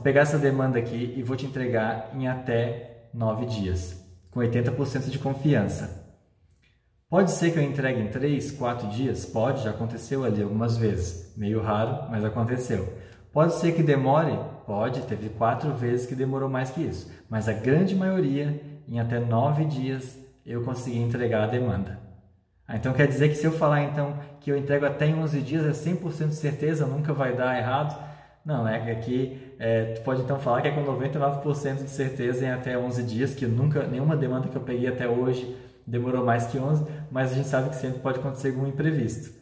vou pegar essa demanda aqui e vou te entregar em até 9 dias, com 80% de confiança. Pode ser que eu entregue em 3, 4 dias? Pode, já aconteceu ali algumas vezes. Meio raro, mas aconteceu. Pode ser que demore? Pode, teve quatro vezes que demorou mais que isso. Mas a grande maioria, em até 9 dias, eu consegui entregar a demanda. Ah, então quer dizer que se eu falar então que eu entrego até em 11 dias é 100% de certeza, nunca vai dar errado? Não, é que é, tu pode então falar que é com 99% de certeza em até 11 dias, que nunca nenhuma demanda que eu peguei até hoje demorou mais que 11, mas a gente sabe que sempre pode acontecer algum imprevisto.